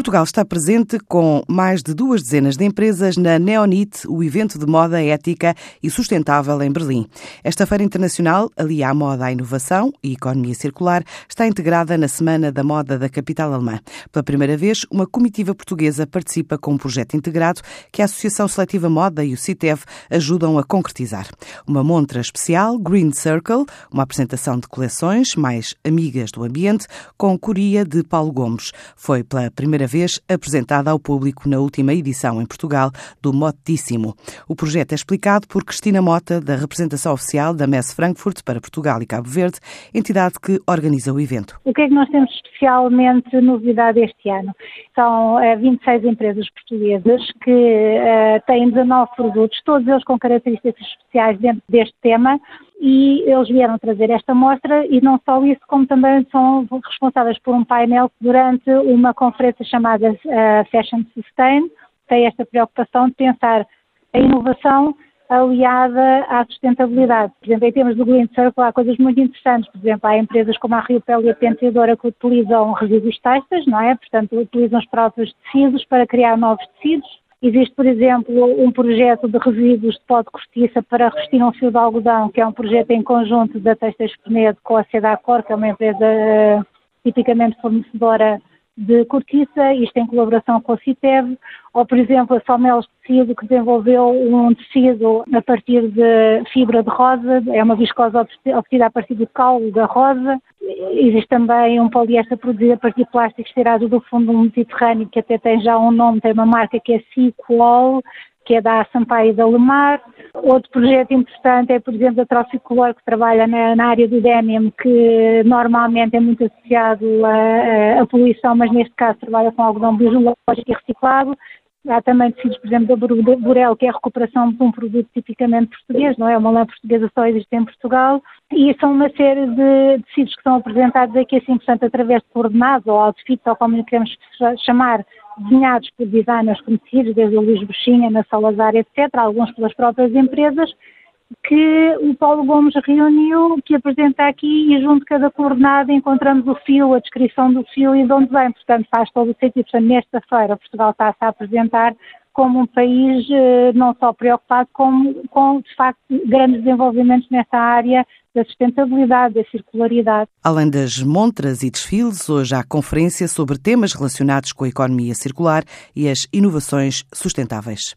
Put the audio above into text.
Portugal está presente com mais de duas dezenas de empresas na Neonit, o evento de moda ética e sustentável em Berlim. Esta feira internacional alia a moda à inovação e economia circular está integrada na Semana da Moda da capital alemã. Pela primeira vez, uma comitiva portuguesa participa com um projeto integrado que a Associação Seletiva Moda e o CITEV ajudam a concretizar. Uma montra especial, Green Circle, uma apresentação de coleções mais amigas do ambiente, com curia de Paulo Gomes. Foi pela primeira vez apresentada ao público na última edição em Portugal do Motíssimo. O projeto é explicado por Cristina Mota, da representação oficial da Messe Frankfurt para Portugal e Cabo Verde, entidade que organiza o evento. O que é que nós temos especialmente novidade este ano? São 26 eh, empresas portuguesas que uh, têm 19 produtos, todos eles com características especiais dentro deste tema e eles vieram trazer esta mostra e não só isso, como também são responsáveis por um painel durante uma conferência chamada uh, Fashion Sustain, tem esta preocupação de pensar a inovação aliada à sustentabilidade. Por exemplo, em termos do Green Circle há coisas muito interessantes. Por exemplo, há empresas como a Rio Pele e a Penteadora que utilizam resíduos têxteis, não é? Portanto, utilizam os próprios tecidos para criar novos tecidos. Existe, por exemplo, um projeto de resíduos de pó de cortiça para revestir um fio de algodão, que é um projeto em conjunto da Textas Penedo com a Sedacor, que é uma empresa uh, tipicamente fornecedora de cortiça, isto em colaboração com a CITEV, ou, por exemplo, a Somelos Tecido, que desenvolveu um tecido a partir de fibra de rosa, é uma viscosa obtida a partir do caule da rosa. Existe também um poliéster produzido a partir de plásticos tirados do fundo do Mediterrâneo, que até tem já um nome, tem uma marca que é Cicool, que é da Sampaio da Lemar. Outro projeto importante é, por exemplo, a Troficolor, que trabalha na, na, área do dénium, que normalmente é muito associado à, à, poluição, mas neste caso trabalha com algodão biológico e reciclado. Há também tecidos, por exemplo, da Burel, que é a recuperação de um produto tipicamente português, não é? Uma lã portuguesa só existe em Portugal. E são uma série de tecidos que são apresentados aqui, assim, portanto, através de coordenados ou outfits, ou como queremos chamar, desenhados por designers conhecidos, desde o Luís Buxinha, na Salazar, etc., alguns pelas próprias empresas, que o Paulo Gomes reuniu, que apresenta aqui e junto de cada coordenada encontramos o fio, a descrição do fio e de onde vem. Portanto, faz todo o sentido. Portanto, nesta feira, Portugal está-se a apresentar como um país eh, não só preocupado com, com, de facto, grandes desenvolvimentos nessa área da sustentabilidade, da circularidade. Além das montras e desfiles, hoje há conferência sobre temas relacionados com a economia circular e as inovações sustentáveis.